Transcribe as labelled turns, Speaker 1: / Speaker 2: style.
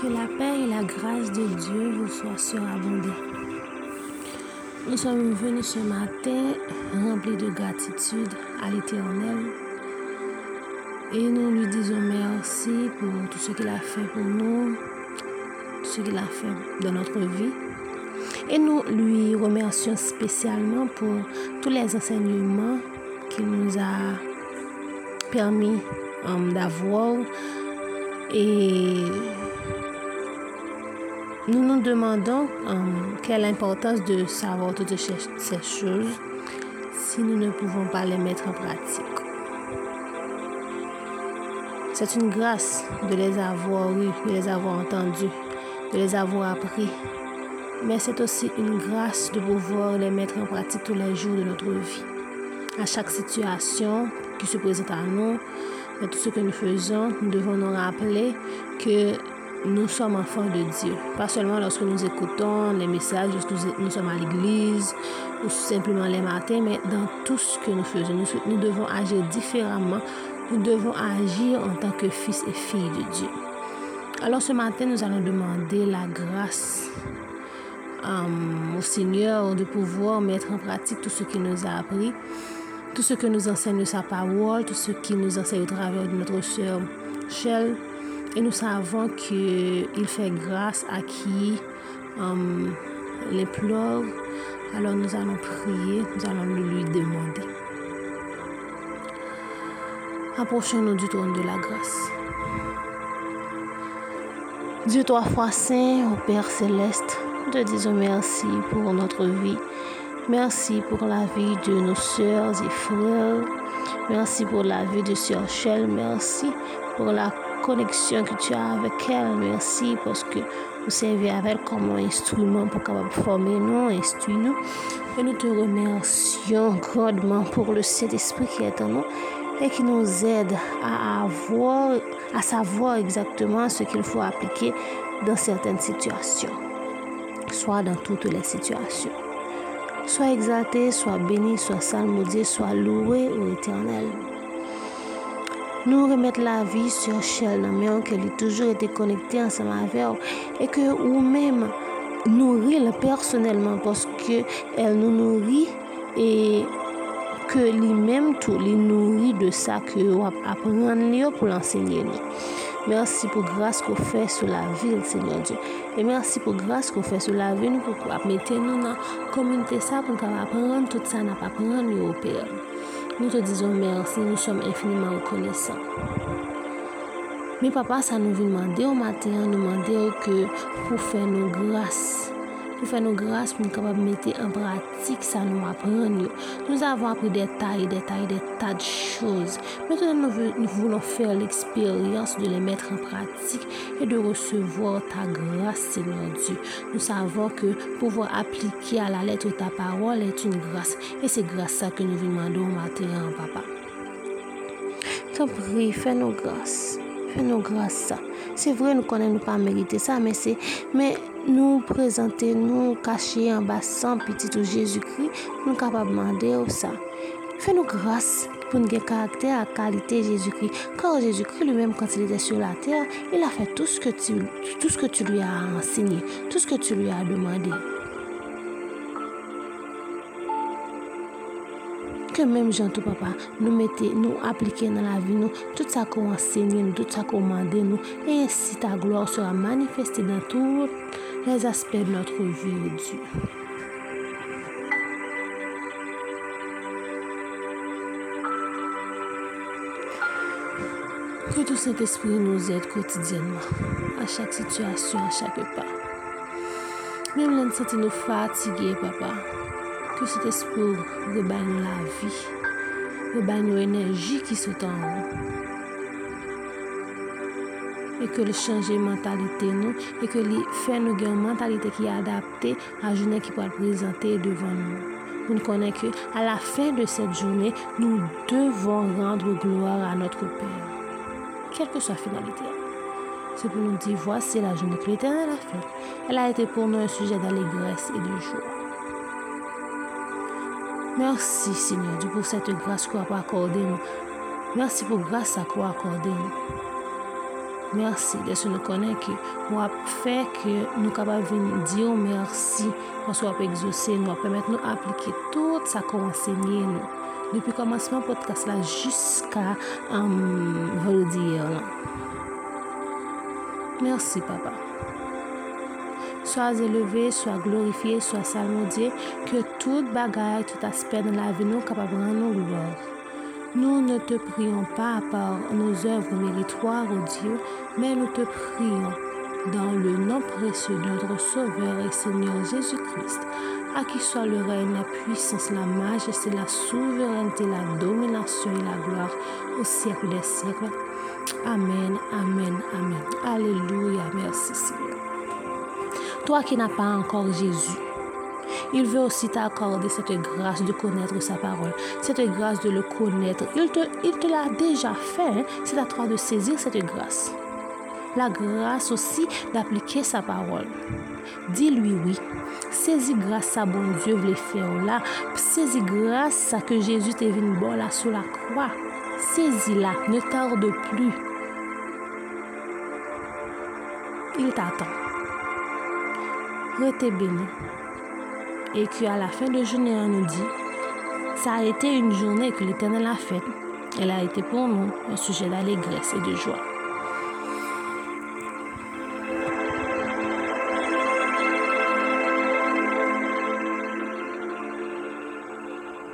Speaker 1: Que la paix et la grâce de Dieu vous soient surabondées. Nous sommes venus ce matin remplis de gratitude à l'Éternel et nous lui disons merci pour tout ce qu'il a fait pour nous, tout ce qu'il a fait dans notre vie. Et nous lui remercions spécialement pour tous les enseignements qu'il nous a permis um, d'avoir. Et nous nous demandons um, quelle importance de savoir toutes ces choses si nous ne pouvons pas les mettre en pratique. C'est une grâce de les avoir eus, de les avoir entendus, de les avoir appris mais c'est aussi une grâce de pouvoir les mettre en pratique tous les jours de notre vie. À chaque situation qui se présente à nous, dans tout ce que nous faisons, nous devons nous rappeler que nous sommes enfants de Dieu. Pas seulement lorsque nous écoutons les messages, lorsque nous sommes à l'église ou simplement les matins, mais dans tout ce que nous faisons. Nous, nous devons agir différemment. Nous devons agir en tant que fils et filles de Dieu. Alors ce matin, nous allons demander la grâce au Seigneur de pouvoir mettre en pratique tout ce qu'il nous a appris, tout ce que nous enseigne sa parole, tout ce qu'il nous enseigne au travers de notre sœur Shell. Et nous savons qu'il fait grâce à qui les pleure. Alors nous allons prier, nous allons lui demander. Approchons-nous du trône de la grâce. Dieu trois fois saint, au Père céleste, te disons merci pour notre vie. Merci pour la vie de nos sœurs et frères. Merci pour la vie de Sœur Shell. Merci pour la connexion que tu as avec elle. Merci parce que vous servez avec elle comme un instrument pour former nous, instruire nous. Et nous te remercions grandement pour le Saint-Esprit qui est en nous et qui nous aide à avoir, à savoir exactement ce qu'il faut appliquer dans certaines situations soit dans toutes les situations. Sois exalté, sois béni, sois salmodié, sois loué au éternel. Nous remettre la vie sur Shell, mais qu'elle ait toujours été connectée ensemble avec et que ou même nourrir personnellement parce que elle nous nourrit et que lui-même tout les nourrit de ça que apprendre pour l'enseigner. Mersi pou grase kou fè sou la vil, Seigneur Diyo. E mersi pou grase kou fè sou la vil nou kou kou ap mette nou nan komynte sa pou nou kap apren tout sa nap apren nou ou Père. Nou te dizon mersi, nou som infiniman rekonesan. Mi papa sa nou vi mande ou maten, nou mande ou ke pou fè nou grase nou fè nou grâce pou nou kapab mette en pratik sa nou apren yo. Nou avon apri detay, detay, detay de chouz. Mètenan nou voulon fèr l'eksperyans de lè mètre en pratik et de recevor ta grâce, Seigneur Dieu. Nou savon ke pouvo aplike a la lette ta parol et une grâce. Et c'est grâce sa ke nou vi mando ou mater an papa. Kapri, fè nou grâce. Fais nos grâces. C'est vrai, nous connaissons pas mériter ça, mais c'est, mais nous présenter, nous cacher en bas sans petit Jésus-Christ, nous capables de demander ça. Fais-nous grâce pour nous caractère à qualité Jésus-Christ. Car Jésus-Christ lui-même, quand il était sur la terre, il a fait tout ce que tu, tout ce que tu lui as enseigné, tout ce que tu lui as demandé. ke menm jantou papa nou mette nou aplike nan la vi nou, tout sa kon ensegne nou, tout sa kon mande nou, e si ta gloor sera manifeste nan tout les aspects de notre vie, oh Dieu. Que tout cet esprit nous aide quotidiennement, à chaque situation, à chaque pas. Même l'on nous fatigué, papa, Que cet esprit rebaille la vie, rebaille l'énergie qui sont en. Et que le changer mentalité nous, et que le faire nous une mentalité qui est adaptée à la journée qui pourra présenter devant nous. Nous connaissons qu'à la fin de cette journée, nous devons rendre gloire à notre Père quelle que soit la finalité. C'est pour nous dire, voici la journée que l'Éternel a faite. Elle a été pour nous un sujet d'allégresse et de joie. Mersi, Seigneur Dieu, pou sete grase kwa pou akorde nou. Mersi pou grase kwa akorde nou. Mersi, desu nou konen ki nou ap fè ki nou kapab veni diyo mersi kon sou ap egzose nou, ap pèmèt nou aplike tout sa kon ensegnye nou. Depi komanseman podcast la jiska am um, vèl diyo lan. Mersi, papa. Sois élevé, sois glorifié, sois salmodié, que toute bagaille, tout aspect de la nous capable de rendre gloire. Nous ne te prions pas par nos œuvres méritoires, ô Dieu, mais nous te prions dans le nom précieux de notre Sauveur et Seigneur Jésus-Christ, à qui soit le règne, la puissance, la majesté, la souveraineté, la domination et la gloire au siècle des siècles. Amen, amen, amen. Alléluia, merci Seigneur. Toi qui n'as pas encore Jésus, il veut aussi t'accorder cette grâce de connaître sa parole, cette grâce de le connaître. Il te, il te l'a déjà fait, hein. c'est à toi de saisir cette grâce. La grâce aussi d'appliquer sa parole. Dis-lui oui. Saisis grâce à bon Dieu, les faire là. Saisis grâce à que Jésus t'est venu bon là sur la croix. Saisis-la, ne tarde plus. Il t'attend. Rete béni. Et qu'à la fin de journée, on nous dit, ça a été une journée que l'Éternel a faite. Elle a été pour nous un sujet d'allégresse et de joie.